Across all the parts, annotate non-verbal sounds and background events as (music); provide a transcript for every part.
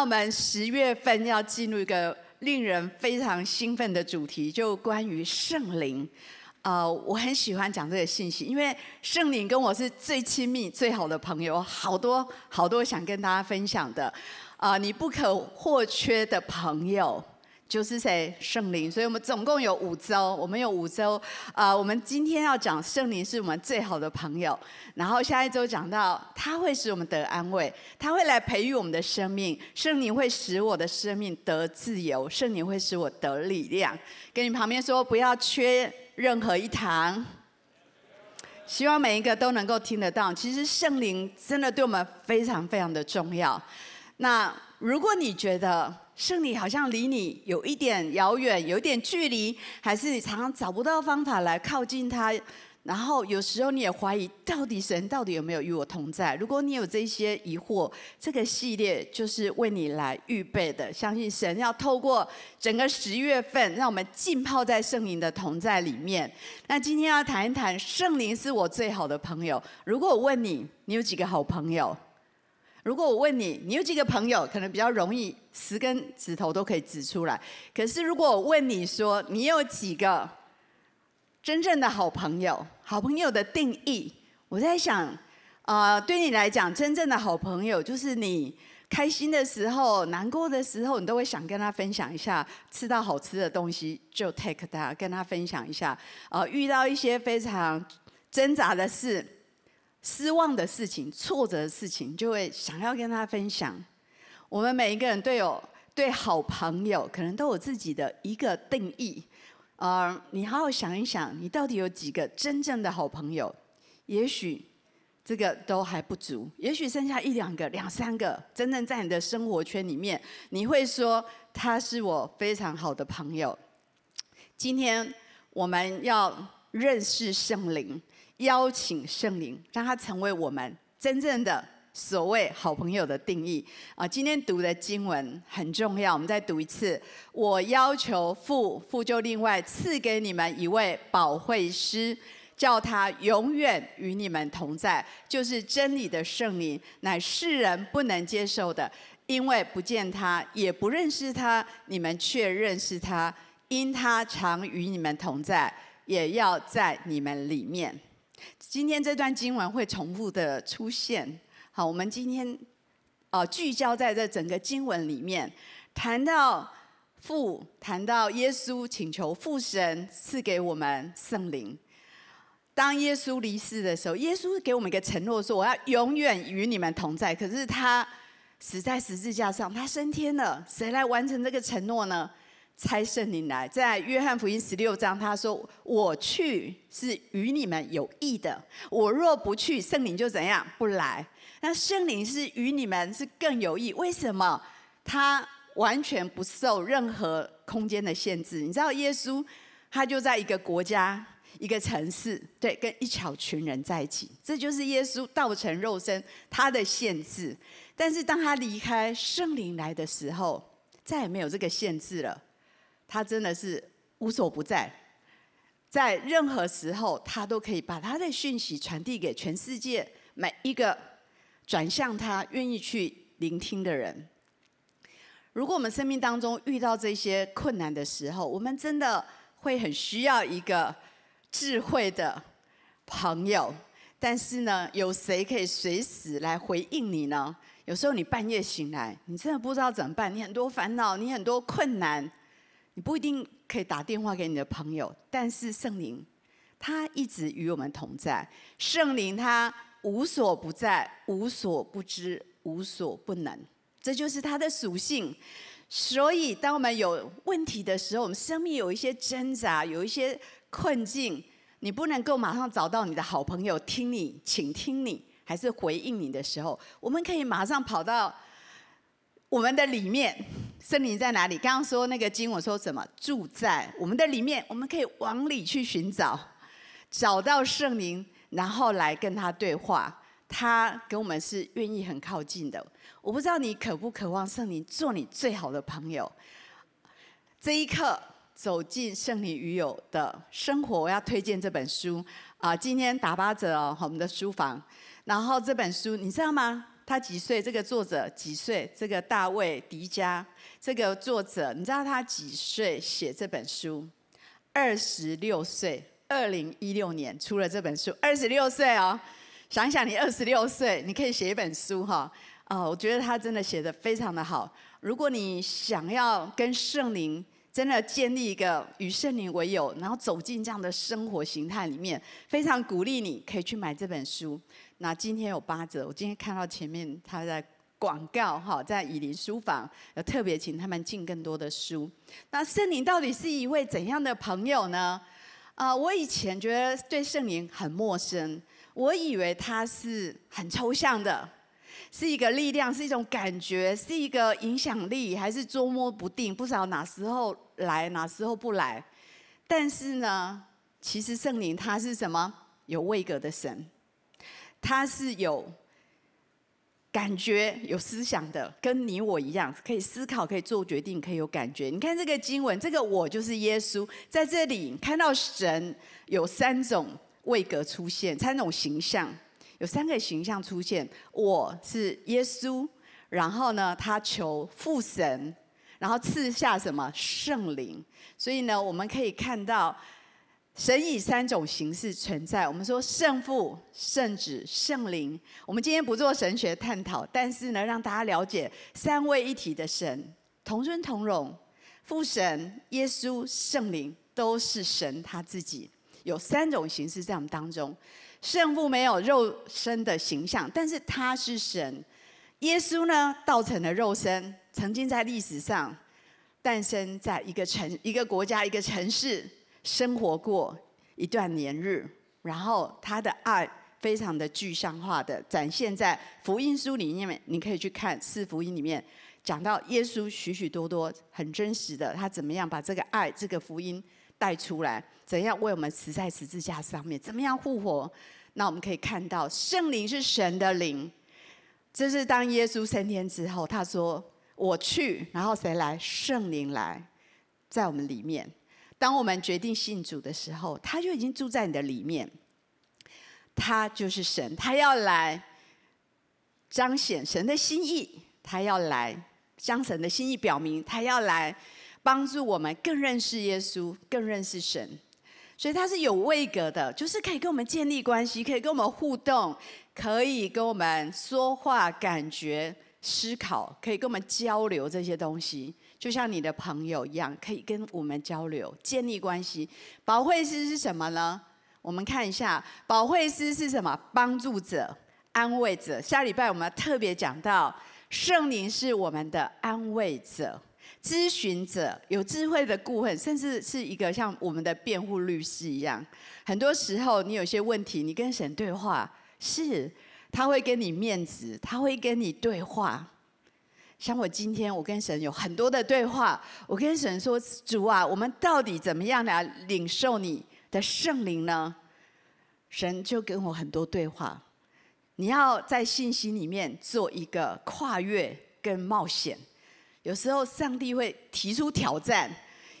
我们十月份要进入一个令人非常兴奋的主题，就关于圣灵。呃，我很喜欢讲这个信息，因为圣灵跟我是最亲密、最好的朋友，好多好多想跟大家分享的。啊、呃，你不可或缺的朋友。就是谁圣灵，所以我们总共有五周，我们有五周。啊、我们今天要讲圣灵是我们最好的朋友，然后下一周讲到他会使我们得安慰，他会来培育我们的生命，圣灵会使我的生命得自由，圣灵会使我得力量。跟你旁边说，不要缺任何一堂，希望每一个都能够听得到。其实圣灵真的对我们非常非常的重要。那如果你觉得，圣灵好像离你有一点遥远，有一点距离，还是你常常找不到方法来靠近他。然后有时候你也怀疑，到底神到底有没有与我同在？如果你有这些疑惑，这个系列就是为你来预备的。相信神要透过整个十月份，让我们浸泡在圣灵的同在里面。那今天要谈一谈，圣灵是我最好的朋友。如果我问你，你有几个好朋友？如果我问你，你有几个朋友？可能比较容易，十根指头都可以指出来。可是如果我问你说，你有几个真正的好朋友？好朋友的定义，我在想，啊、呃，对你来讲，真正的好朋友就是你开心的时候、难过的时候，你都会想跟他分享一下。吃到好吃的东西，就 take 他，跟他分享一下。啊、呃，遇到一些非常挣扎的事。(laughs) 失望的事情、挫折的事情，就会想要跟他分享。我们每一个人都有对好朋友，可能都有自己的一个定义。啊、你好好想一想，你到底有几个真正的好朋友？也许这个都还不足，也许剩下一两个、两三个，真正在你的生活圈里面，你会说他是我非常好的朋友。今天我们要认识圣灵。邀请圣灵，让他成为我们真正的所谓好朋友的定义啊！今天读的经文很重要，我们再读一次。我要求父，父就另外赐给你们一位保惠师，叫他永远与你们同在，就是真理的圣灵，乃世人不能接受的，因为不见他，也不认识他，你们却认识他，因他常与你们同在，也要在你们里面。今天这段经文会重复的出现。好，我们今天啊聚焦在这整个经文里面，谈到父，谈到耶稣请求父神赐给我们圣灵。当耶稣离世的时候，耶稣给我们一个承诺，说我要永远与你们同在。可是他死在十字架上，他升天了，谁来完成这个承诺呢？差圣灵来，在约翰福音十六章，他说：“我去是与你们有益的。我若不去，圣灵就怎样不来。那圣灵是与你们是更有益。为什么？他完全不受任何空间的限制。你知道，耶稣他就在一个国家、一个城市，对，跟一小群人在一起。这就是耶稣道成肉身他的限制。但是当他离开圣灵来的时候，再也没有这个限制了。”他真的是无所不在，在任何时候，他都可以把他的讯息传递给全世界每一个转向他、愿意去聆听的人。如果我们生命当中遇到这些困难的时候，我们真的会很需要一个智慧的朋友。但是呢，有谁可以随时来回应你呢？有时候你半夜醒来，你真的不知道怎么办，你很多烦恼，你很多困难。你不一定可以打电话给你的朋友，但是圣灵他一直与我们同在。圣灵他无所不在、无所不知、无所不能，这就是他的属性。所以，当我们有问题的时候，我们生命有一些挣扎、有一些困境，你不能够马上找到你的好朋友听你、倾听你，还是回应你的时候，我们可以马上跑到我们的里面。圣灵在哪里？刚刚说那个经我说什么？住在我们的里面，我们可以往里去寻找，找到圣灵，然后来跟他对话。他跟我们是愿意很靠近的。我不知道你渴不渴望圣灵做你最好的朋友。这一刻走进圣灵与有的生活，我要推荐这本书啊！今天打八折哦，我们的书房。然后这本书你知道吗？他几岁？这个作者几岁？这个大卫迪迦，这个作者，你知道他几岁写这本书？二十六岁，二零一六年出了这本书，二十六岁哦。想想你二十六岁，你可以写一本书哈。哦，我觉得他真的写得非常的好。如果你想要跟圣灵真的建立一个与圣灵为友，然后走进这样的生活形态里面，非常鼓励你可以去买这本书。那今天有八折，我今天看到前面他在广告哈，在以林书房有特别请他们进更多的书。那圣灵到底是一位怎样的朋友呢？啊、我以前觉得对圣灵很陌生，我以为他是很抽象的，是一个力量，是一种感觉，是一个影响力，还是捉摸不定，不知道哪时候来，哪时候不来。但是呢，其实圣灵他是什么？有位格的神。他是有感觉、有思想的，跟你我一样，可以思考、可以做决定、可以有感觉。你看这个经文，这个我就是耶稣，在这里看到神有三种位格出现，三种形象，有三个形象出现。我是耶稣，然后呢，他求父神，然后赐下什么圣灵。所以呢，我们可以看到。神以三种形式存在。我们说圣父、圣子、圣灵。我们今天不做神学探讨，但是呢，让大家了解三位一体的神，同尊同荣，父神、耶稣、圣灵都是神他自己。有三种形式在我们当中。圣父没有肉身的形象，但是他是神。耶稣呢，道成了肉身，曾经在历史上诞生在一个城、一个国家、一个城市。生活过一段年日，然后他的爱非常的具象化的展现在福音书里面。你可以去看四福音里面讲到耶稣许许多多很真实的，他怎么样把这个爱、这个福音带出来，怎样为我们死在十字架上面，怎么样复活。那我们可以看到圣灵是神的灵，这是当耶稣升天之后，他说我去，然后谁来？圣灵来，在我们里面。当我们决定信主的时候，他就已经住在你的里面。他就是神，他要来彰显神的心意，他要来将神的心意表明，他要来帮助我们更认识耶稣，更认识神。所以他是有位格的，就是可以跟我们建立关系，可以跟我们互动，可以跟我们说话、感觉、思考，可以跟我们交流这些东西。就像你的朋友一样，可以跟我们交流、建立关系。保惠师是什么呢？我们看一下，保惠师是什么？帮助者、安慰者。下礼拜我们要特别讲到，圣灵是我们的安慰者、咨询者、有智慧的顾问，甚至是一个像我们的辩护律师一样。很多时候，你有些问题，你跟神对话，是他会跟你面子，他会跟你对话。像我今天，我跟神有很多的对话。我跟神说：“主啊，我们到底怎么样来领受你的圣灵呢？”神就跟我很多对话。你要在信心里面做一个跨越跟冒险。有时候上帝会提出挑战，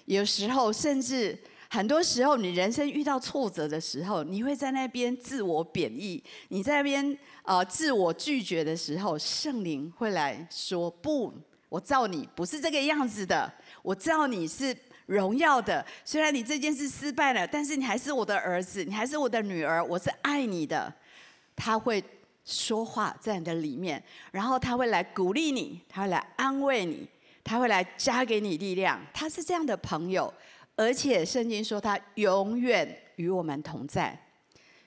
有时候甚至。很多时候，你人生遇到挫折的时候，你会在那边自我贬义；你在那边呃自我拒绝的时候，圣灵会来说：“不，我造你不是这个样子的，我造你是荣耀的。虽然你这件事失败了，但是你还是我的儿子，你还是我的女儿，我是爱你的。”他会说话在你的里面，然后他会来鼓励你，他会来安慰你，他会来加给你力量。他是这样的朋友。而且圣经说他永远与我们同在，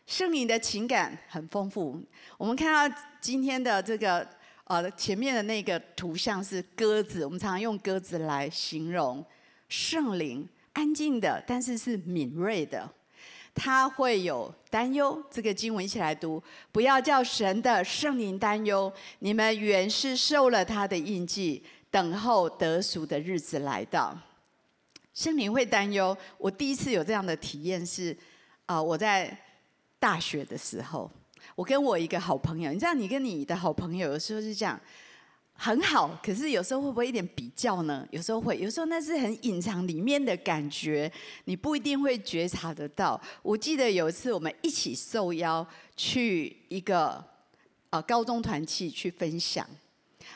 圣灵的情感很丰富。我们看到今天的这个呃前面的那个图像是鸽子，我们常常用鸽子来形容圣灵，安静的，但是是敏锐的。他会有担忧，这个经文一起来读：不要叫神的圣灵担忧，你们原是受了他的印记，等候得赎的日子来到。心灵会担忧。我第一次有这样的体验是，啊，我在大学的时候，我跟我一个好朋友，你知道，你跟你的好朋友有时候是这样，很好，可是有时候会不会一点比较呢？有时候会，有时候那是很隐藏里面的感觉，你不一定会觉察得到。我记得有一次我们一起受邀去一个呃高中团契去分享，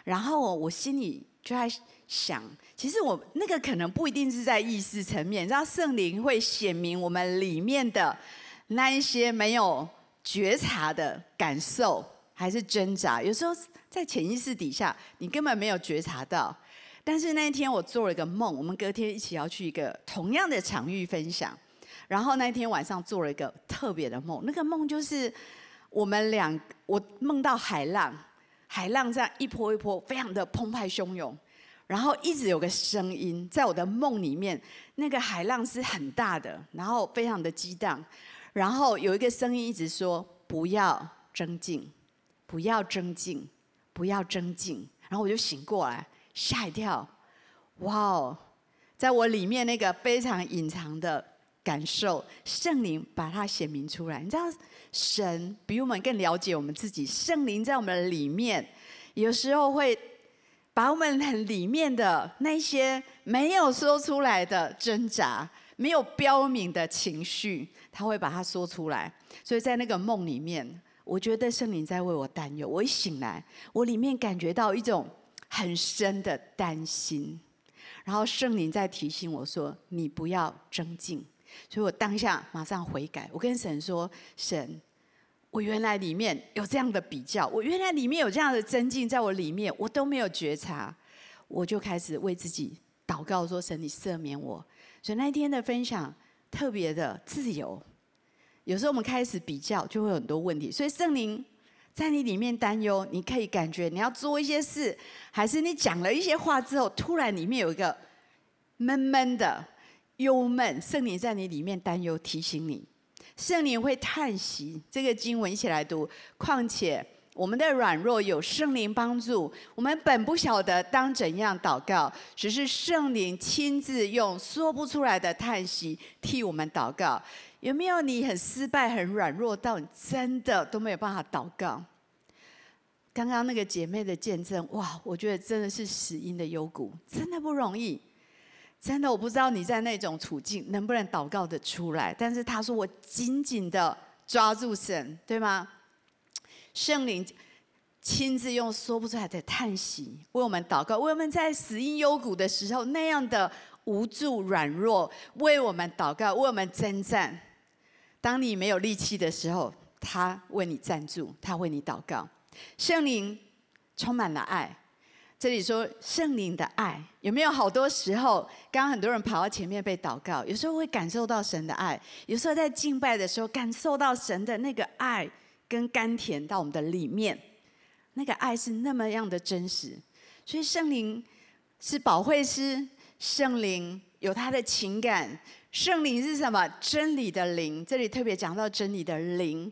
然后我心里就在想，其实我那个可能不一定是在意识层面，你知道圣灵会显明我们里面的那一些没有觉察的感受还是挣扎，有时候在潜意识底下你根本没有觉察到。但是那一天我做了一个梦，我们隔天一起要去一个同样的场域分享，然后那一天晚上做了一个特别的梦，那个梦就是我们两，我梦到海浪，海浪这样一波一波，非常的澎湃汹涌，然后一直有个声音在我的梦里面，那个海浪是很大的，然后非常的激荡，然后有一个声音一直说不要争竞，不要争竞，不要争竞，然后我就醒过来。吓一跳，哇哦！在我里面那个非常隐藏的感受，圣灵把它显明出来。你知道，神比我们更了解我们自己。圣灵在我们的里面，有时候会把我们里面的那些没有说出来的挣扎、没有标明的情绪，他会把它说出来。所以在那个梦里面，我觉得圣灵在为我担忧。我一醒来，我里面感觉到一种。很深的担心，然后圣灵在提醒我说：“你不要争竞。”所以我当下马上悔改，我跟神说：“神，我原来里面有这样的比较，我原来里面有这样的增进，在我里面我都没有觉察，我就开始为自己祷告说：神，你赦免我。”所以那一天的分享特别的自由。有时候我们开始比较，就会有很多问题，所以圣灵。在你里面担忧，你可以感觉你要做一些事，还是你讲了一些话之后，突然里面有一个闷闷的、忧闷，圣灵在你里面担忧，提醒你，圣灵会叹息。这个经文一起来读。况且我们的软弱有圣灵帮助，我们本不晓得当怎样祷告，只是圣灵亲自用说不出来的叹息替我们祷告。有没有你很失败、很软弱到你真的都没有办法祷告？刚刚那个姐妹的见证，哇，我觉得真的是死因的幽谷，真的不容易。真的，我不知道你在那种处境能不能祷告得出来。但是他说，我紧紧的抓住神，对吗？圣灵亲自用说不出来的叹息为我们祷告，为我们在死荫幽谷的时候那样的无助、软弱，为我们祷告，为我们征战。当你没有力气的时候，他为你站住，他为你祷告。圣灵充满了爱。这里说圣灵的爱有没有？好多时候，刚刚很多人跑到前面被祷告，有时候会感受到神的爱，有时候在敬拜的时候感受到神的那个爱跟甘甜到我们的里面，那个爱是那么样的真实。所以圣灵是保惠师，圣灵有他的情感。圣灵是什么？真理的灵。这里特别讲到真理的灵，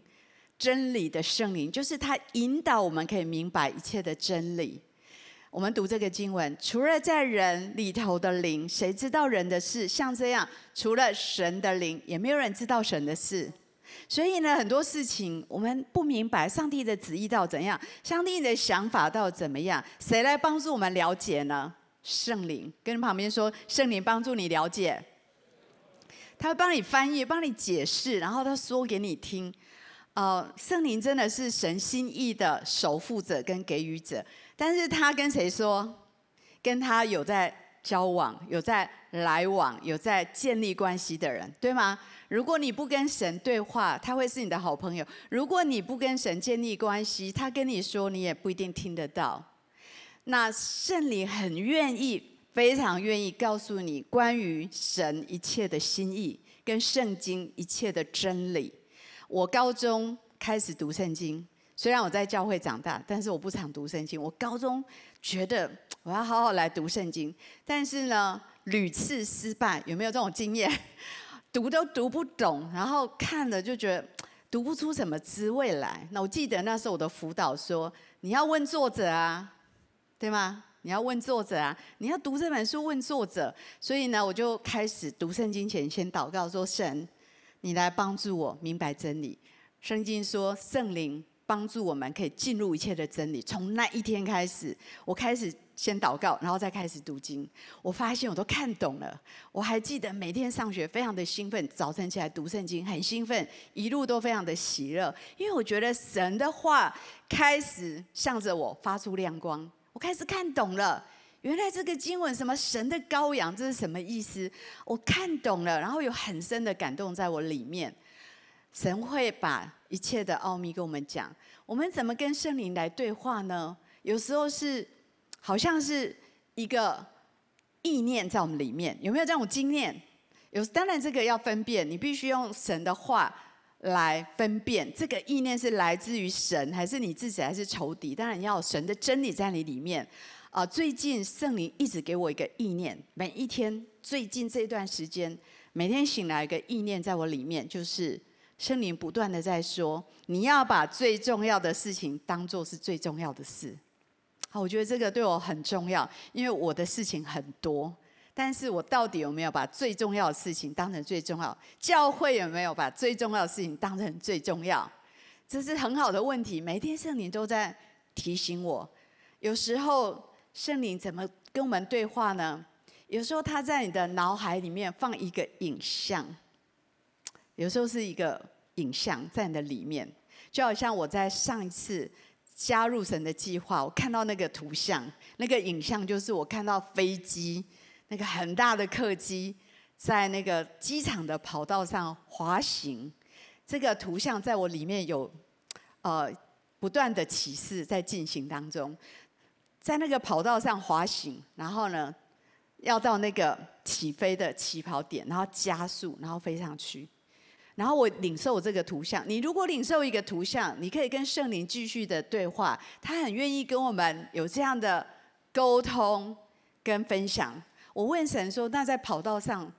真理的圣灵，就是他引导我们可以明白一切的真理。我们读这个经文，除了在人里头的灵，谁知道人的事？像这样，除了神的灵，也没有人知道神的事。所以呢，很多事情我们不明白，上帝的旨意到怎样，上帝的想法到怎么样？谁来帮助我们了解呢？圣灵，跟旁边说，圣灵帮助你了解。他会帮你翻译，帮你解释，然后他说给你听。呃，圣灵真的是神心意的守护者跟给予者，但是他跟谁说？跟他有在交往、有在来往、有在建立关系的人，对吗？如果你不跟神对话，他会是你的好朋友；如果你不跟神建立关系，他跟你说，你也不一定听得到。那圣灵很愿意。非常愿意告诉你关于神一切的心意，跟圣经一切的真理。我高中开始读圣经，虽然我在教会长大，但是我不常读圣经。我高中觉得 (tsk) 我要好好来读圣经，但是呢，屡次失败。有没有这种经验？(laughs) 读都读不懂，然后看了就觉得 (tsk) 读不出什么滋味来。那我记得那时候我的辅导说：“你要问作者啊，对吗？”你要问作者啊！你要读这本书，问作者。所以呢，我就开始读圣经前先祷告说：“神，你来帮助我明白真理。”圣经说：“圣灵帮助我们可以进入一切的真理。从那一天开始，我开始先祷告，然后再开始读经。我发现我都看懂了。我还记得每天上学非常的兴奋，早晨起来读圣经很兴奋，一路都非常的喜乐，因为我觉得神的话开始向着我发出亮光。我开始看懂了，原来这个经文什么神的羔羊，这是什么意思？我看懂了，然后有很深的感动在我里面。神会把一切的奥秘跟我们讲，我们怎么跟圣灵来对话呢？有时候是好像是一个意念在我们里面，有没有这种经验？有，当然这个要分辨，你必须用神的话来分辨，这个意念是来自于神，还是你自己，还是仇敌？当然要有神的真理在你里面。啊，最近圣灵一直给我一个意念，每一天，最近这段时间，每天醒来一个意念在我里面，就是。圣灵不断的在说：“你要把最重要的事情当做是最重要的事。”好，我觉得这个对我很重要，因为我的事情很多，但是我到底有没有把最重要的事情当成最重要？教会有没有把最重要的事情当成最重要？这是很好的问题。每天圣灵都在提醒我。有时候圣灵怎么跟我们对话呢？有时候他在你的脑海里面放一个影像，有时候是一个。影像在你的里面，就好像我在上一次加入神的计划，我看到那个图像，那个影像就是我看到飞机，那个很大的客机在那个机场的跑道上滑行。这个图像在我里面有呃不断的启示在进行当中，在那个跑道上滑行，然后呢要到那个起飞的起跑点，然后加速，然后飞上去。然后我领受这个图像。你如果领受一个图像，你可以跟圣灵继续的对话，他很愿意跟我们有这样的沟通跟分享。我问神说：“那在跑道上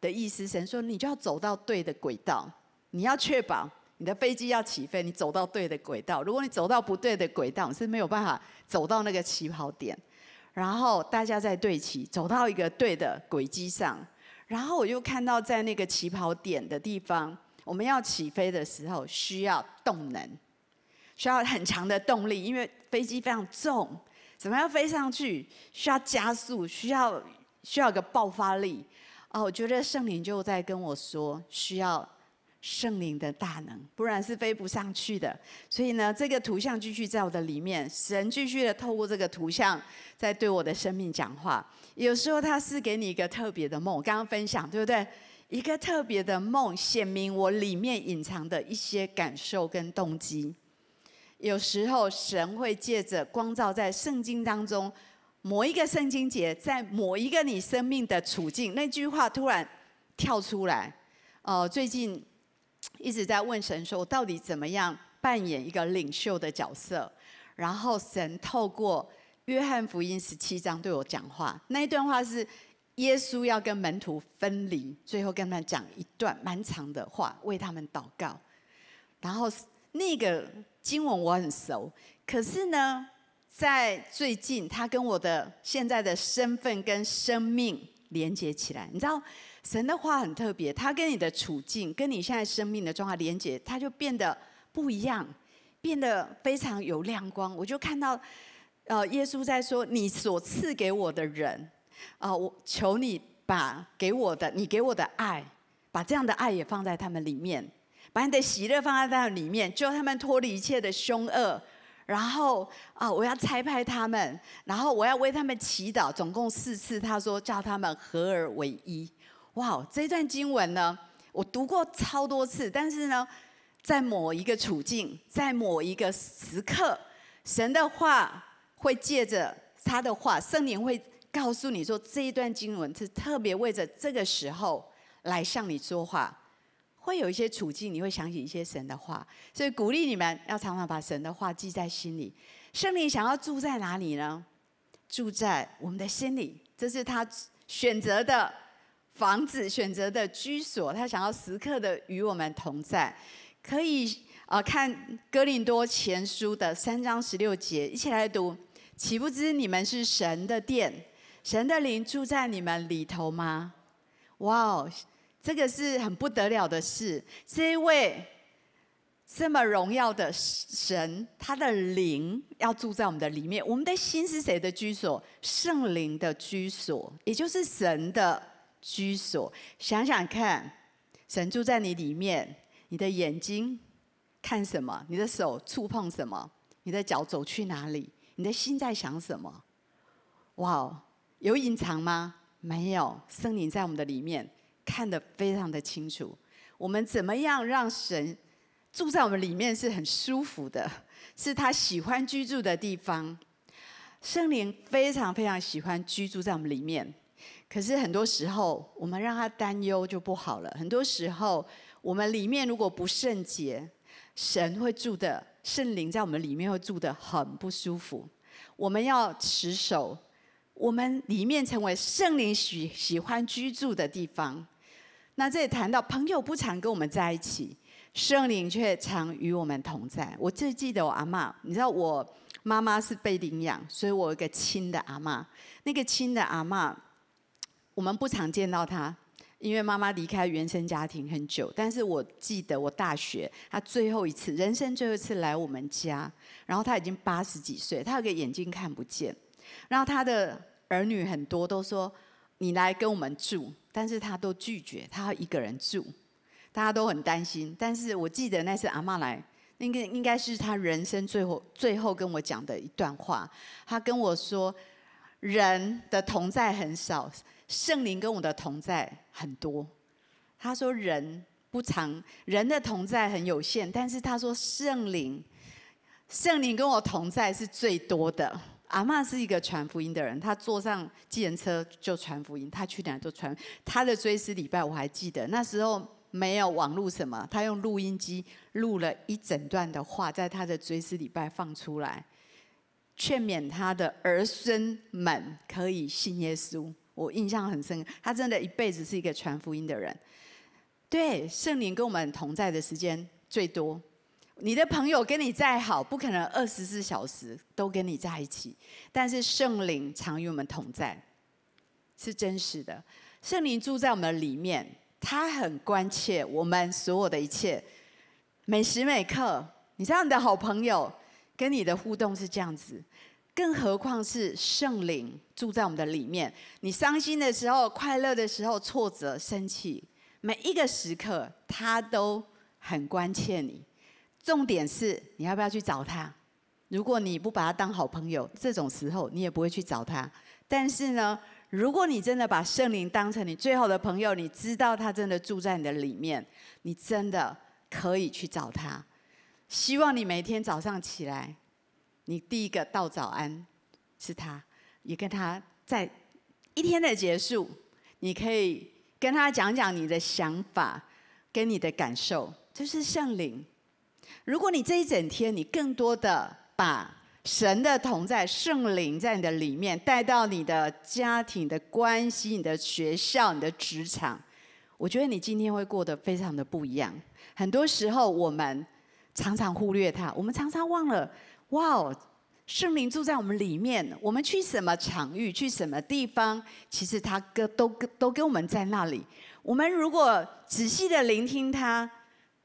的意思？”神说：“你就要走到对的轨道，你要确保你的飞机要起飞，你走到对的轨道。如果你走到不对的轨道，是没有办法走到那个起跑点。然后大家在对齐，走到一个对的轨迹上。”然后我就看到，在那个起跑点的地方，我们要起飞的时候需要动能，需要很强的动力，因为飞机非常重，怎么样飞上去？需要加速，需要需要个爆发力。哦，我觉得圣灵就在跟我说，需要。圣灵的大能，不然是飞不上去的。所以呢，这个图像继续在我的里面，神继续的透过这个图像在对我的生命讲话。有时候他是给你一个特别的梦，刚刚分享对不对？一个特别的梦显明我里面隐藏的一些感受跟动机。有时候神会借着光照在圣经当中某一个圣经节，在某一个你生命的处境，那句话突然跳出来。哦、最近。一直在问神说：“我到底怎么样扮演一个领袖的角色？”然后神透过约翰福音十七章对我讲话。那一段话是耶稣要跟门徒分离，最后跟他们讲一段蛮长的话，为他们祷告。然后那个经文我很熟，可是呢，在最近他跟我的现在的身份跟生命连接起来，你知道？神的话很特别，他跟你的处境，跟你现在生命的状态连接，他就变得不一样，变得非常有亮光。我就看到，呃，耶稣在说：“你所赐给我的人，啊、我求你把给我的，你给我的爱，把这样的爱也放在他们里面，把你的喜乐放在他们里面，救他们脱离一切的凶恶。然后啊、我要差派他们，然后我要为他们祈祷，总共四次。他说叫他们合而为一。”哇这段经文呢，我读过超多次，但是呢，在某一个处境，在某一个时刻，神的话会借着他的话，圣灵会告诉你说，这一段经文是特别为着这个时候来向你说话。会有一些处境，你会想起一些神的话，所以鼓励你们要常常把神的话记在心里。圣灵想要住在哪里呢？住在我们的心里，这是他选择的。房子选择的居所，他想要时刻的与我们同在。可以啊、呃，看哥林多前书的三章十六节，一起来读。岂不知你们是神的殿，神的灵住在你们里头吗？哇哦，这个是很不得了的事。这一位这么荣耀的神，他的灵要住在我们的里面。我们的心是谁的居所？圣灵的居所，也就是神的居所。想想看，神住在你里面，你的眼睛看什么？你的手触碰什么？你的脚走去哪里？你的心在想什么？哇哦，有隐藏吗？没有，圣灵在我们的里面，看得非常的清楚。我们怎么样让神？住在我们里面是很舒服的，是他喜欢居住的地方。圣灵非常非常喜欢居住在我们里面，可是很多时候我们让他担忧就不好了。很多时候我们里面如果不圣洁，神会住的圣灵在我们里面会住得很不舒服。我们要持守，我们里面成为圣灵喜喜欢居住的地方。那这里谈到朋友不常跟我们在一起。圣灵却常与我们同在。我最记得我阿嬷，你知道我妈妈是被领养，所以我有一个亲的阿嬷。那个亲的阿嬷，我们不常见到他，因为妈妈离开原生家庭很久。但是我记得我大学她最后一次，人生最后一次来我们家，然后她已经八十几岁，她有个眼睛看不见，然后她的儿女很多都说你来跟我们住，但是她都拒绝，她要一个人住。大家都很担心，但是我记得那次阿妈来，那个应该是他人生最后最后跟我讲的一段话。他跟我说，人的同在很少，圣灵跟我的同在很多。他说人不常，人的同在很有限，但是他说圣灵，圣灵跟我同在是最多的。阿嬷是一个传福音的人，他坐上计程车就传福音，他去哪都传。他的追思礼拜我还记得，那时候。没有网络什么，他用录音机录了一整段的话，在他的追思礼拜放出来，劝勉他的儿孙们可以信耶稣。我印象很深，他真的一辈子是一个传福音的人。对，圣灵跟我们同在的时间最多。你的朋友跟你再好，不可能二十四小时都跟你在一起，但是圣灵常与我们同在，是真实的。圣灵住在我们里面。他很关切我们所有的一切，每时每刻。你知道你的好朋友跟你的互动是这样子，更何况是圣灵住在我们的里面。你伤心的时候、快乐的时候、挫折、生气，每一个时刻他都很关切你。重点是你要不要去找他？如果你不把他当好朋友，这种时候你也不会去找他。但是呢，如果你真的把圣灵当成你最好的朋友，你知道他真的住在你的里面，你真的可以去找他。希望你每天早上起来，你第一个道早安是他，也跟他在一天的结束，你可以跟他讲讲你的想法跟你的感受，这是圣灵。如果你这一整天你更多的把神的同在，圣灵在你的里面，带到你的家庭的关系、你的学校、你的职场，我觉得你今天会过得非常的不一样。很多时候我们常常忽略它，我们常常忘了，哇哦，圣灵住在我们里面。我们去什么场域，去什么地方，其实他跟都跟都跟我们在那里。我们如果仔细的聆听他，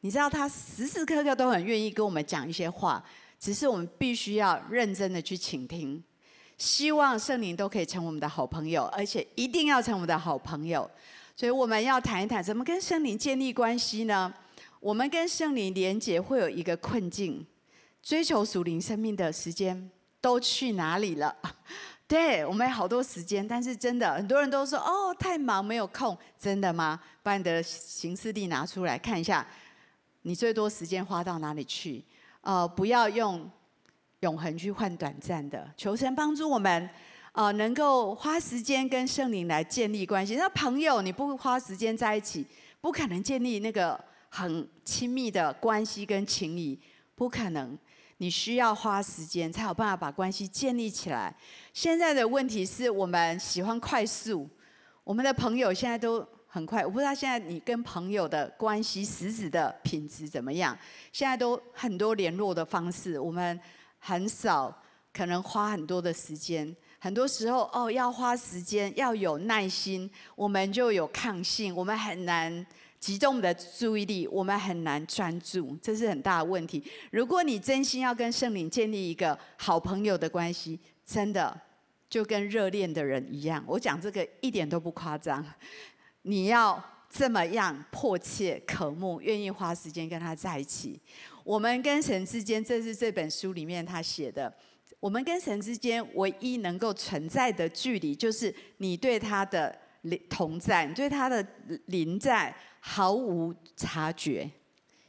你知道他时时刻刻都很愿意跟我们讲一些话。只是我们必须要认真的去倾听，希望圣灵都可以成为我们的好朋友，而且一定要成为我们的好朋友。所以我们要谈一谈怎么跟圣灵建立关系呢？我们跟圣灵连结会有一个困境，追求属灵生命的时间都去哪里了？(laughs) 对，我们有好多时间，但是真的很多人都说哦，太忙没有空，真的吗？把你的行事历拿出来看一下，你最多时间花到哪里去？呃，不要用永恒去换短暂的。求神帮助我们，呃，能够花时间跟圣灵来建立关系。那朋友，你不花时间在一起，不可能建立那个很亲密的关系跟情谊，不可能。你需要花时间，才有办法把关系建立起来。现在的问题是我们喜欢快速，我们的朋友现在都。很快，我不知道现在你跟朋友的关系实质的品质怎么样？现在都很多联络的方式，我们很少可能花很多的时间。很多时候哦，要花时间，要有耐心，我们就有抗性，我们很难集中我们的注意力，我们很难专注，这是很大的问题。如果你真心要跟圣灵建立一个好朋友的关系，真的就跟热恋的人一样，我讲这个一点都不夸张。你要这么样迫切渴慕，愿意花时间跟他在一起。我们跟神之间，这是这本书里面他写的。我们跟神之间唯一能够存在的距离，就是你对他的同在，你对他的临在毫无察觉。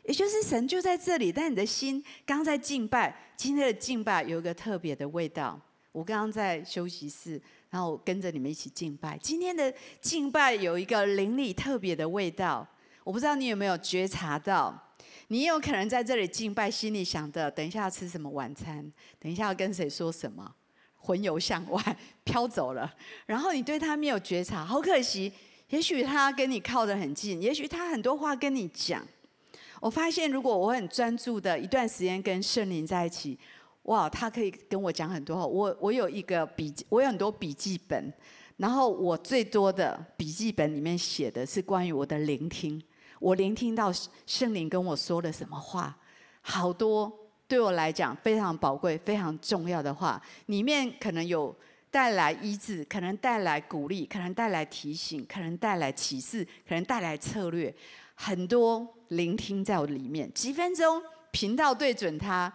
也就是神就在这里，但你的心刚在敬拜，今天的敬拜有一个特别的味道。我刚刚在休息室，然后我跟着你们一起敬拜。今天的敬拜有一个灵里特别的味道，我不知道你有没有觉察到。你有可能在这里敬拜，心里想的，等一下要吃什么晚餐，等一下要跟谁说什么，魂游向外飘走了。然后你对他没有觉察，好可惜。也许他跟你靠得很近，也许他很多话跟你讲。我发现，如果我很专注的一段时间跟圣灵在一起，哇，他可以跟我讲很多话。我我有一个笔记，我有很多笔记本，然后我最多的笔记本里面写的是关于我的聆听。我聆听到圣灵跟我说了什么话，好多对我来讲非常宝贵、非常重要的话，里面可能有带来医治，可能带来鼓励，可能带来提醒，可能带来启示，可能带来策略，很多聆听在我里面。几分钟频道对准他，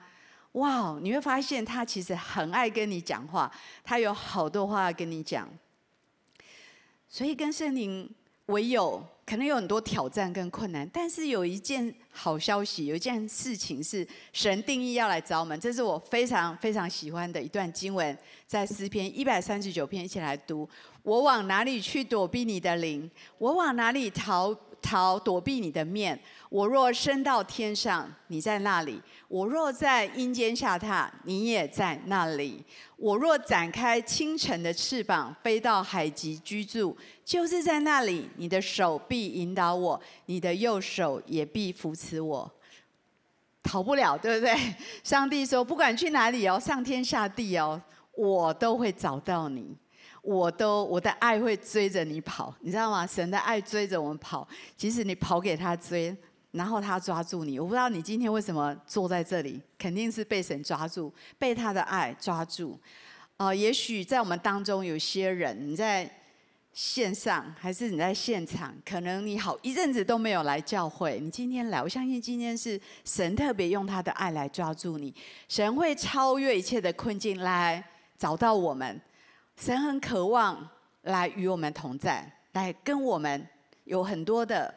哇！你会发现他其实很爱跟你讲话，他有好多话要跟你讲，所以跟圣灵唯有。可能有很多挑战跟困难，但是有一件好消息，有一件事情是神定义要来找我们，这是我非常非常喜欢的一段经文，在诗篇一百三十九篇，一起来读：我往哪里去躲避你的灵？我往哪里逃？逃躲避你的面，我若升到天上，你在那里；我若在阴间下榻，你也在那里；我若展开清晨的翅膀，飞到海极居住，就是在那里，你的手臂引导我，你的右手也必扶持我。逃不了，对不对？(laughs) 上帝说，不管去哪里哦，上天下地哦，我都会找到你。我都我的爱会追着你跑，你知道吗？神的爱追着我们跑，即使你跑给他追，然后他抓住你。我不知道你今天为什么坐在这里，肯定是被神抓住，被他的爱抓住。啊、也许在我们当中有些人，你在线上还是你在现场，可能你好一阵子都没有来教会，你今天来，我相信今天是神特别用他的爱来抓住你。神会超越一切的困境来找到我们。神很渴望来与我们同在，来跟我们有很多的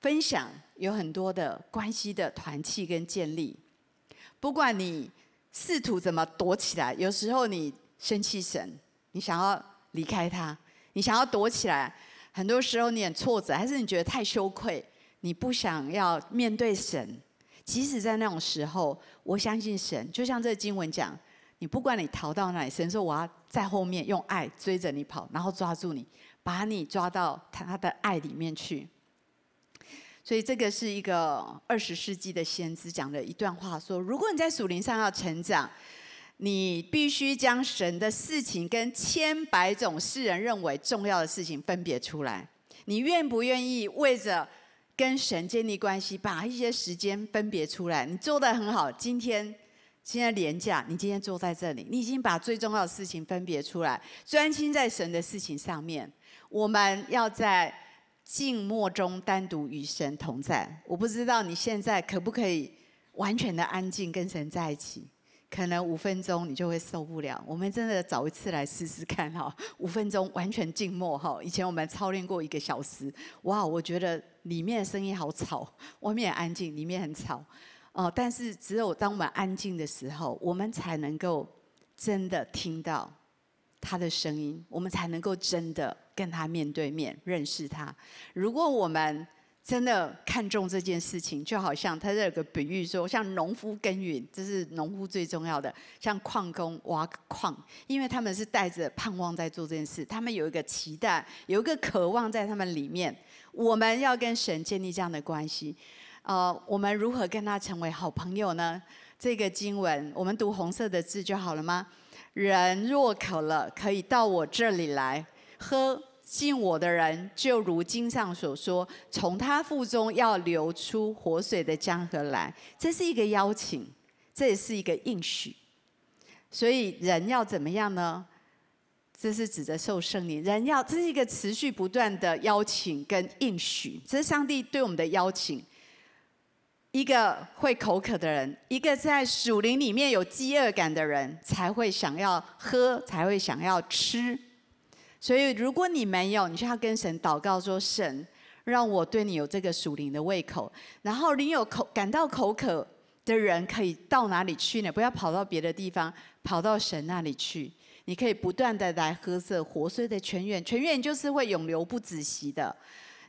分享，有很多的关系的团契跟建立。不管你试图怎么躲起来，有时候你生气神，你想要离开他，你想要躲起来，很多时候你很挫折，还是你觉得太羞愧，你不想要面对神。即使在那种时候，我相信神，就像这经文讲。你不管你逃到哪里，神说我要在后面用爱追着你跑，然后抓住你，把你抓到他的爱里面去。所以这个是一个二十世纪的先知讲的一段话，说：如果你在树林上要成长，你必须将神的事情跟千百种世人认为重要的事情分别出来。你愿不愿意为着跟神建立关系，把一些时间分别出来？你做的很好，今天。现在连假，你今天坐在这里，你已经把最重要的事情分别出来，专心在神的事情上面。我们要在静默中单独与神同在。我不知道你现在可不可以完全的安静跟神在一起？可能五分钟你就会受不了。我们真的找一次来试试看哈，(laughs) 五分钟完全静默哈。以前我们操练过一个小时，哇，我觉得里面的声音好吵，外面很安静，里面很吵。哦，但是只有当我们安静的时候，我们才能够真的听到他的声音，我们才能够真的跟他面对面认识他。如果我们真的看重这件事情，就好像他这有个比喻说，像农夫耕耘，这是农夫最重要的；像矿工挖矿，因为他们是带着盼望在做这件事，他们有一个期待，有一个渴望在他们里面。我们要跟神建立这样的关系。呃，我们如何跟他成为好朋友呢？这个经文，我们读红色的字就好了吗？人若渴了，可以到我这里来喝。信我的人，就如经上所说，从他腹中要流出活水的江河来。这是一个邀请，这也是一个应许。所以人要怎么样呢？这是指着受圣灵，人要这是一个持续不断的邀请跟应许，这是上帝对我们的邀请。一个会口渴的人，一个在属灵里面有饥饿感的人，才会想要喝，才会想要吃。所以，如果你没有，你就要跟神祷告说：“神，让我对你有这个属灵的胃口。”然后，你有口感到口渴的人，可以到哪里去呢？不要跑到别的地方，跑到神那里去。你可以不断的来喝这活水的泉源，泉源就是会永流不止息的。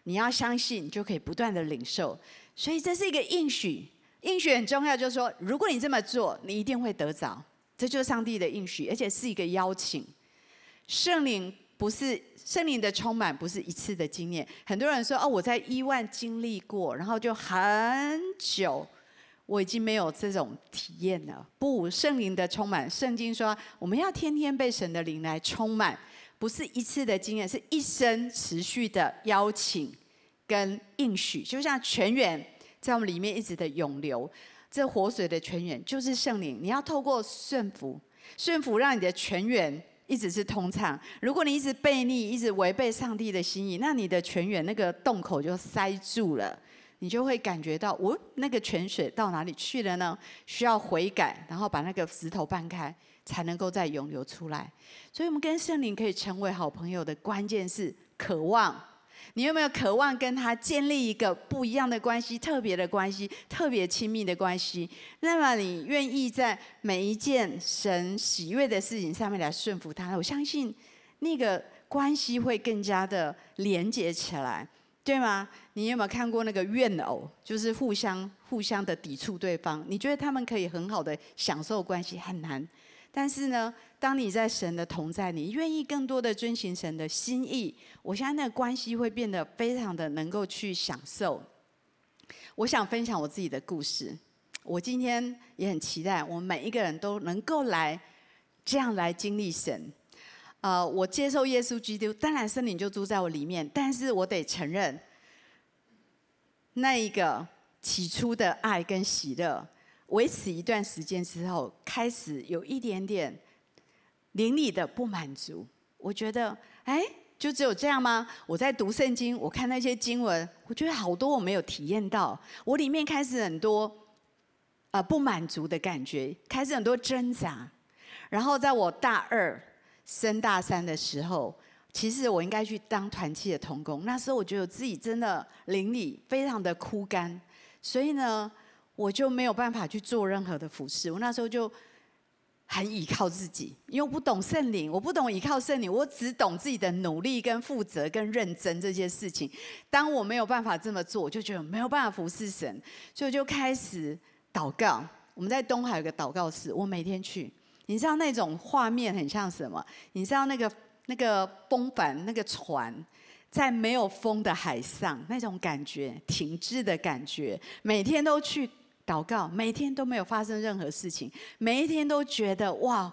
你要相信，你就可以不断的领受。所以这是一个应许，应许很重要，就是说，如果你这么做，你一定会得着。这就是上帝的应许，而且是一个邀请。圣灵不是圣灵的充满，不是一次的经验。很多人说，哦，我在伊万经历过，然后就很久。我已经没有这种体验了。不，圣灵的充满，圣经说我们要天天被神的灵来充满，不是一次的经验，是一生持续的邀请跟应许。就像泉源在我们里面一直的涌流，这活水的泉源就是圣灵。你要透过顺服，顺服让你的泉源一直是通畅。如果你一直悖逆，一直违背上帝的心意，那你的泉源那个洞口就塞住了。你就会感觉到，哦，那个泉水到哪里去了呢？需要悔改，然后把那个石头搬开，才能够再涌流出来。所以，我们跟圣灵可以成为好朋友的关键是渴望。你有没有渴望跟他建立一个不一样的关系、特别的关系、特别亲密的关系？那么，你愿意在每一件神喜悦的事情上面来顺服他？我相信那个关系会更加的连接起来。对吗？你有没有看过那个怨偶？就是互相互相的抵触对方。你觉得他们可以很好的享受关系很难，但是呢，当你在神的同在，你愿意更多的遵循神的心意，我相信那个关系会变得非常的能够去享受。我想分享我自己的故事。我今天也很期待，我们每一个人都能够来这样来经历神。呃，我接受耶稣基督，当然圣灵就住在我里面。但是我得承认，那一个起初的爱跟喜乐，维持一段时间之后，开始有一点点灵里的不满足。我觉得，哎，就只有这样吗？我在读圣经，我看那些经文，我觉得好多我没有体验到。我里面开始很多呃不满足的感觉，开始很多挣扎。然后在我大二。升大三的时候，其实我应该去当团契的童工。那时候我觉得自己真的灵里非常的枯干，所以呢，我就没有办法去做任何的服侍。我那时候就很倚靠自己，因为我不懂圣灵，我不懂倚靠圣灵，我只懂自己的努力跟负责跟认真这些事情。当我没有办法这么做，我就觉得没有办法服侍神，所以就开始祷告。我们在东海有个祷告室，我每天去。你知道那种画面很像什么？你知道那个那个风帆那个船在没有风的海上那种感觉，停滞的感觉。每天都去祷告，每天都没有发生任何事情，每一天都觉得哇，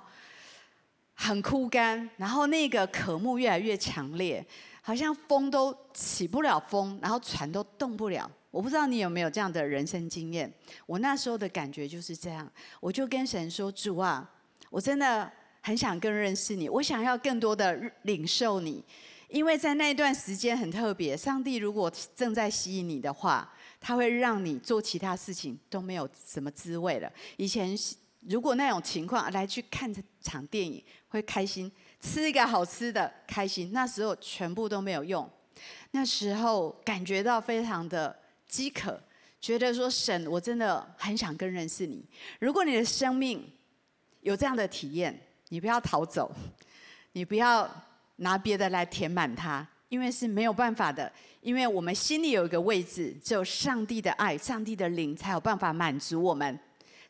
很枯干。然后那个渴慕越来越强烈，好像风都起不了风，然后船都动不了。我不知道你有没有这样的人生经验？我那时候的感觉就是这样，我就跟神说：“主啊。”我真的很想更认识你，我想要更多的领受你，因为在那段时间很特别。上帝如果正在吸引你的话，他会让你做其他事情都没有什么滋味了。以前如果那种情况来去看这场电影会开心，吃一个好吃的开心，那时候全部都没有用。那时候感觉到非常的饥渴，觉得说神，我真的很想更认识你。如果你的生命，有这样的体验，你不要逃走，你不要拿别的来填满它，因为是没有办法的。因为我们心里有一个位置，只有上帝的爱、上帝的灵才有办法满足我们。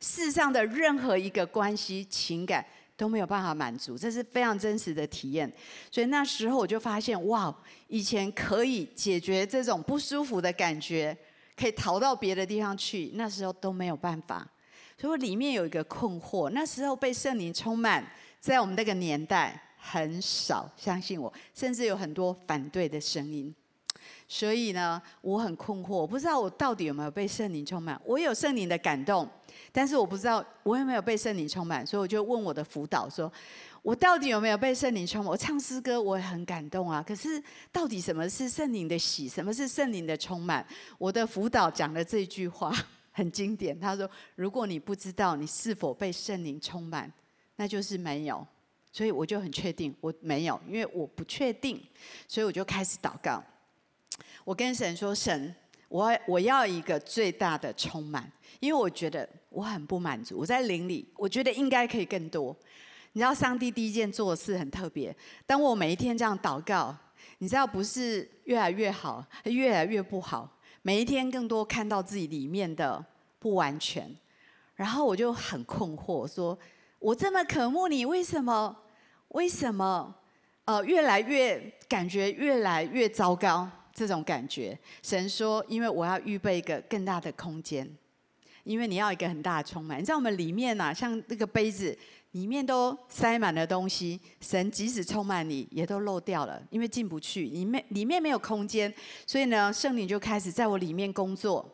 世上的任何一个关系、情感都没有办法满足，这是非常真实的体验。所以那时候我就发现，哇，以前可以解决这种不舒服的感觉，可以逃到别的地方去，那时候都没有办法。所以里面有一个困惑，那时候被圣灵充满，在我们那个年代很少，相信我，甚至有很多反对的声音。所以呢，我很困惑，我不知道我到底有没有被圣灵充满。我有圣灵的感动，但是我不知道我有没有被圣灵充满。所以我就问我的辅导说：“我到底有没有被圣灵充满？我唱诗歌我也很感动啊，可是到底什么是圣灵的喜？什么是圣灵的充满？”我的辅导讲了这句话很经典，他说：“如果你不知道你是否被圣灵充满，(laughs) 那就是没有。”所以我就很确定我没有，因为我不确定，所以我就开始祷告。我跟神说：“神，我我要一个最大的充满，因为我觉得我很不满足。我在灵里，我觉得应该可以更多。你知道，上帝第一件做的事很特别。当我每一天这样祷告，你知道，不是越来越好，越来越不好。每一天更多看到自己里面的不完全，然后我就很困惑，说我这么渴慕你，为什么？为什么？呃，越来越感觉越来越糟糕。”这种感觉，神说：“因为我要预备一个更大的空间，因为你要一个很大的充满。你知道我们里面啊，像那个杯子里面都塞满了东西，神即使充满你，也都漏掉了，因为进不去，里面里面没有空间。所以呢，圣灵就开始在我里面工作。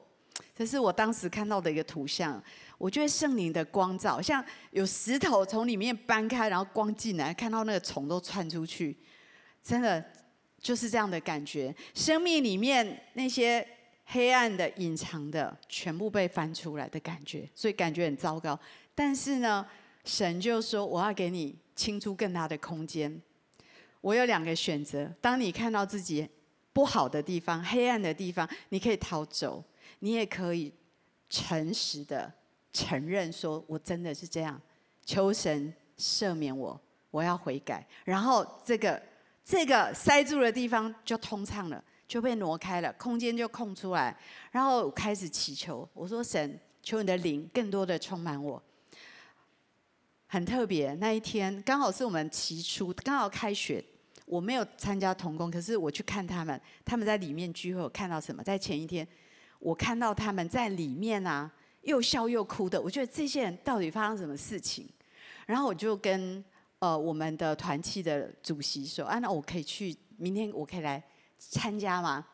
这是我当时看到的一个图像。我觉得圣灵的光照，像有石头从里面搬开，然后光进来，看到那个虫都窜出去，真的。”就是这样的感觉，生命里面那些黑暗的、隐藏的，全部被翻出来的感觉，所以感觉很糟糕。但是呢，神就说：“我要给你清出更大的空间。我有两个选择：当你看到自己不好的地方、黑暗的地方，你可以逃走；你也可以诚实的承认，说我真的是这样，求神赦免我，我要悔改。然后这个。”这个塞住的地方就通畅了，就被挪开了，空间就空出来，然后开始祈求。我说：“神，求你的灵更多的充满我。”很特别，那一天刚好是我们期初，刚好开学，我没有参加童工，可是我去看他们，他们在里面聚会，我看到什么？在前一天，我看到他们在里面啊，又笑又哭的。我觉得这些人到底发生什么事情？然后我就跟。呃，我们的团契的主席说：“啊，那我可以去，明天我可以来参加吗？”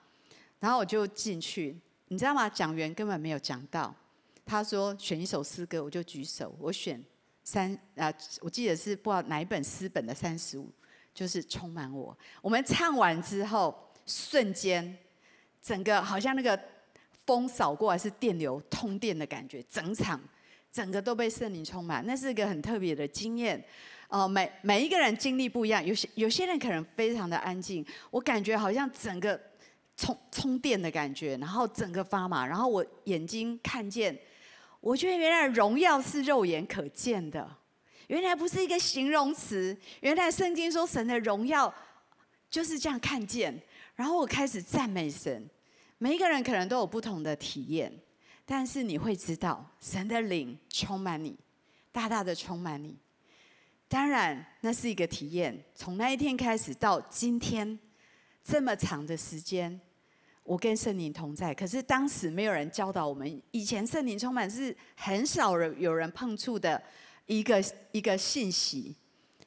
然后我就进去，你知道吗？讲员根本没有讲到。他说选一首诗歌，我就举手，我选三啊，我记得是不知道哪一本诗本的三十五，就是充满我。我们唱完之后，瞬间整个好像那个风扫过来是电流通电的感觉，整场整个都被圣灵充满，那是一个很特别的经验。哦，每每一个人经历不一样，有些有些人可能非常的安静，我感觉好像整个充充电的感觉，然后整个发麻，然后我眼睛看见，我觉得原来荣耀是肉眼可见的，原来不是一个形容词，原来圣经说神的荣耀就是这样看见，然后我开始赞美神，每一个人可能都有不同的体验，但是你会知道神的灵充满你，大大的充满你。当然，那是一个体验。从那一天开始到今天，这么长的时间，我跟圣灵同在。可是当时没有人教导我们，以前圣灵充满是很少人有人碰触的一个一个信息，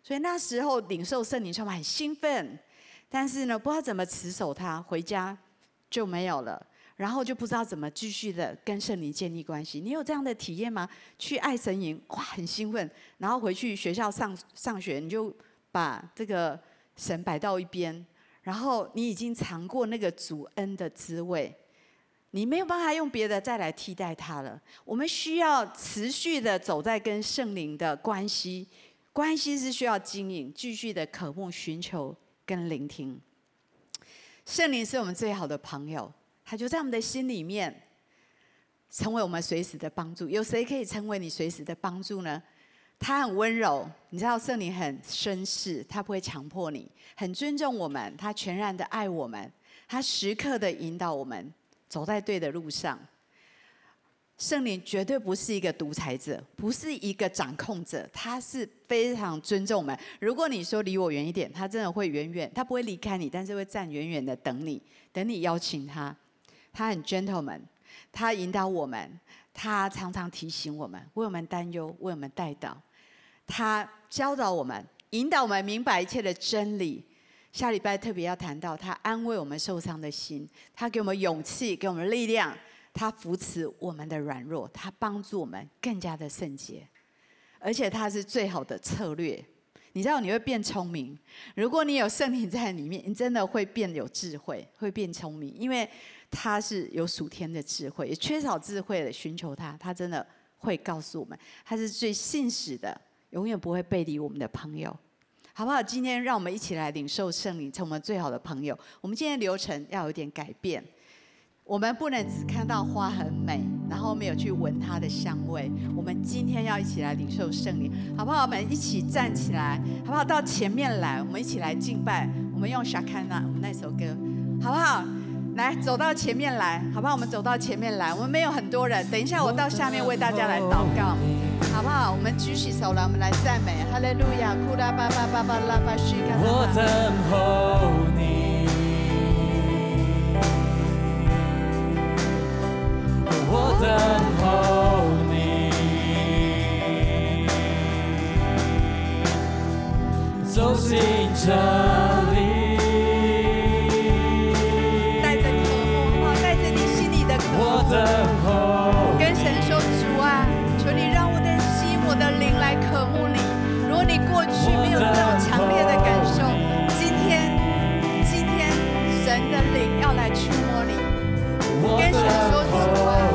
所以那时候领受圣灵充满很兴奋，但是呢，不知道怎么持守它，回家就没有了。然后就不知道怎么继续的跟圣灵建立关系。你有这样的体验吗？去爱神营，哇，很兴奋。然后回去学校上上学，你就把这个神摆到一边。然后你已经尝过那个主恩的滋味，你没有办法用别的再来替代它了。我们需要持续的走在跟圣灵的关系，关系是需要经营，继续的渴慕、寻求跟聆听。圣灵是我们最好的朋友。他就在我们的心里面，成为我们随时的帮助。有谁可以成为你随时的帮助呢？他很温柔，你知道圣灵很绅士，他不会强迫你，很尊重我们，他全然的爱我们，他时刻的引导我们走在对的路上。圣灵绝对不是一个独裁者，不是一个掌控者，他是非常尊重我们。如果你说离我远一点，他真的会远远，他不会离开你，但是会站远远的等你，等你邀请他。他很 gentleman，他引导我们，他常常提醒我们，为我们担忧，为我们带导。他教导我们，引导我们明白一切的真理。下礼拜特别要谈到他安慰我们受伤的心，他给我们勇气，给我们力量，他扶持我们的软弱，他帮助我们更加的圣洁，而且他是最好的策略。你知道你会变聪明，如果你有圣灵在里面，你真的会变有智慧，会变聪明，因为他是有属天的智慧，也缺少智慧的寻求他，他真的会告诉我们，他是最信实的，永远不会背离我们的朋友。好不好？今天让我们一起来领受圣灵，成为最好的朋友。我们今天流程要有点改变，我们不能只看到花很美，然后没有去闻它的香味。我们今天要一起来领受圣灵，好不好？我们一起站起来，好不好？到前面来，我们一起来敬拜。我们用 Shakana，那首歌，好不好？来，走到前面来，好不好？我们走到前面来。我们没有很多人，等一下我到下面为大家来祷告。好不好？我们举起手来，我们来赞美，哈利路亚！库拉巴巴巴巴拉巴西卡。我等候你，要来触摸你。跟神说主啊，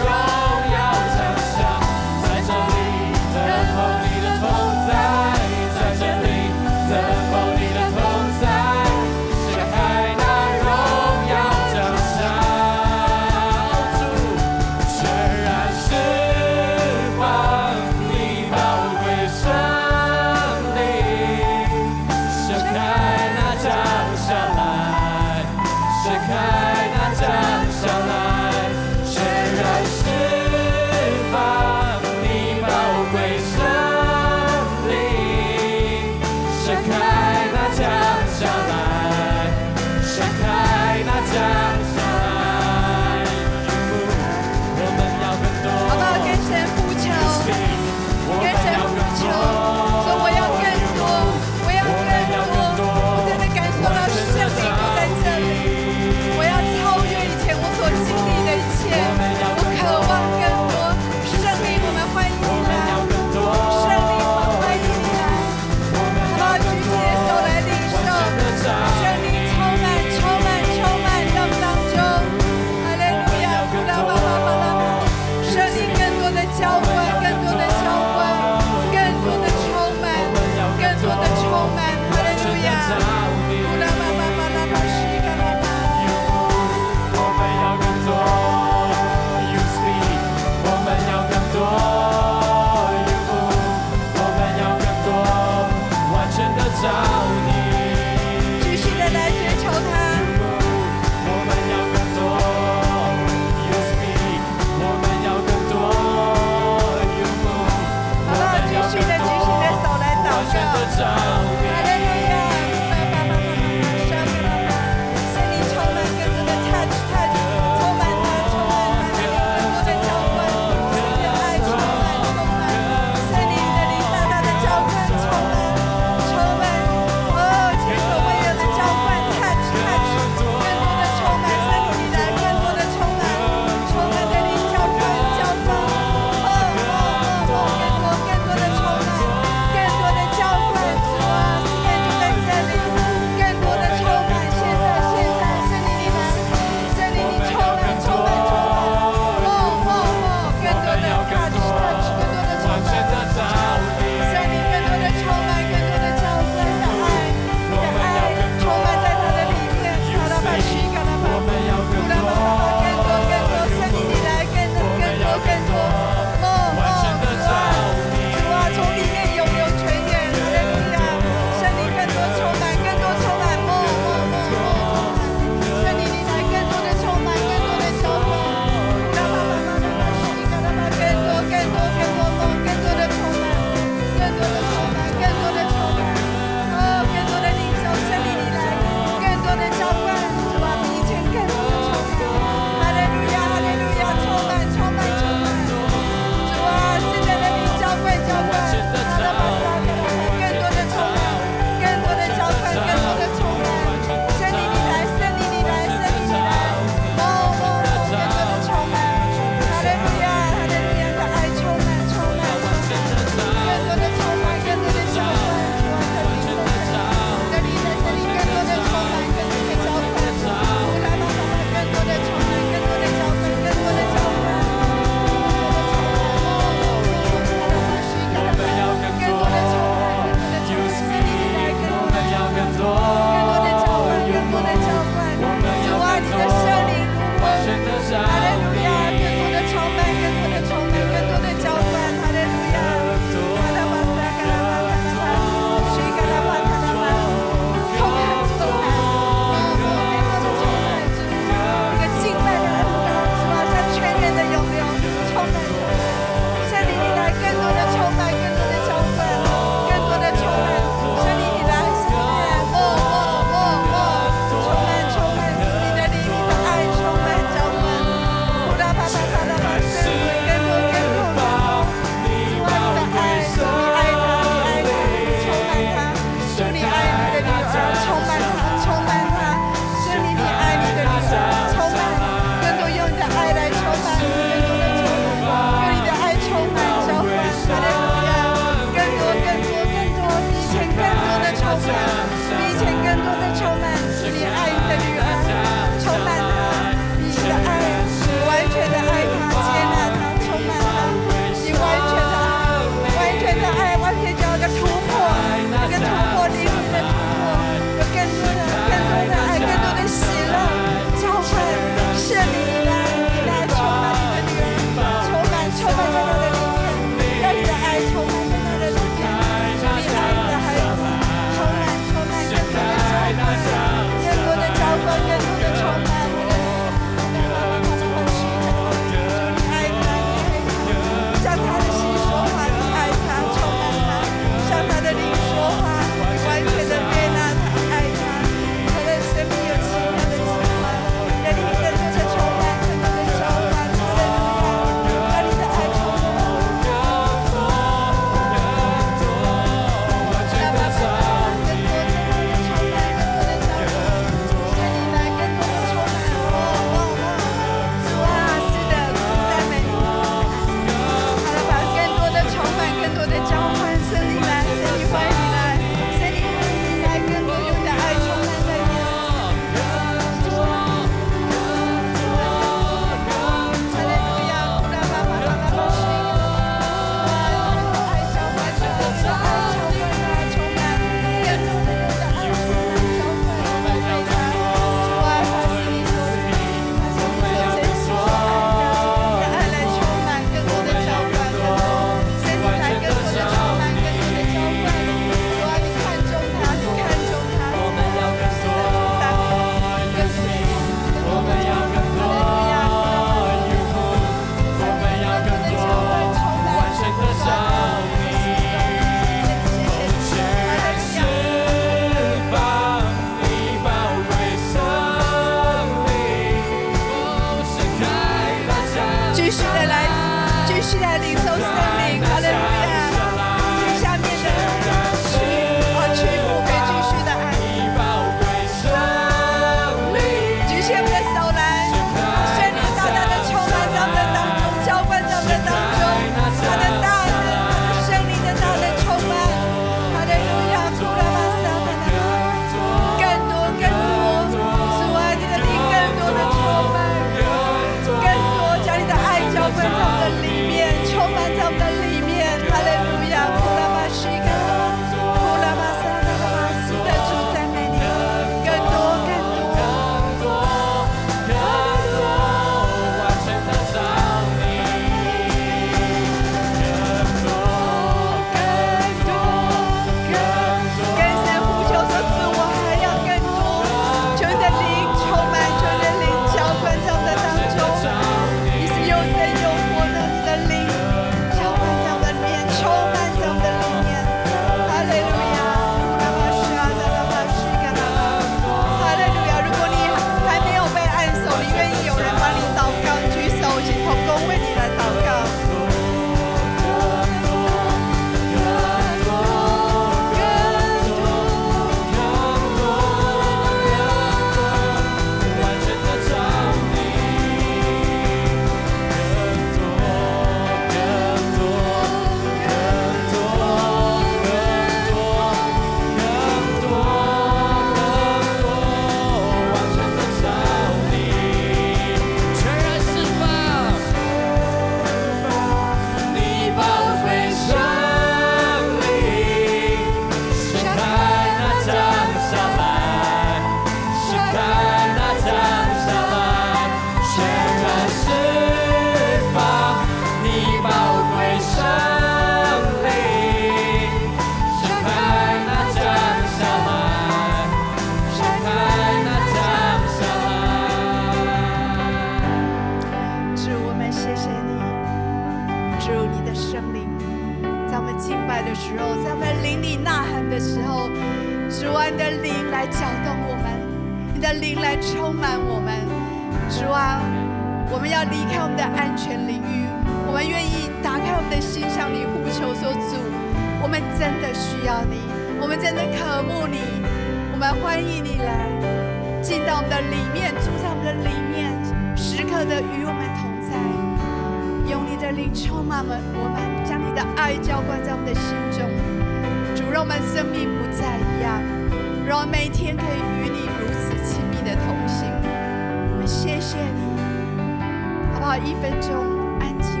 一分钟安静，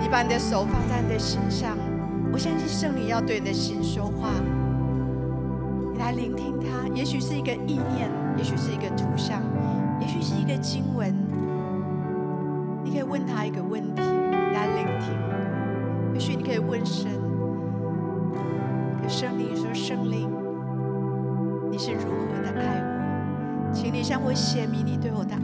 你把你的手放在你的心上，我相信圣灵要对你的心说话，你来聆听他。也许是一个意念，也许是一个图像，也许是一个经文，你可以问他一个问题，来聆听。也许你可以问神，跟圣灵说：“圣灵，你是如何的爱我？请你向我显明你对我的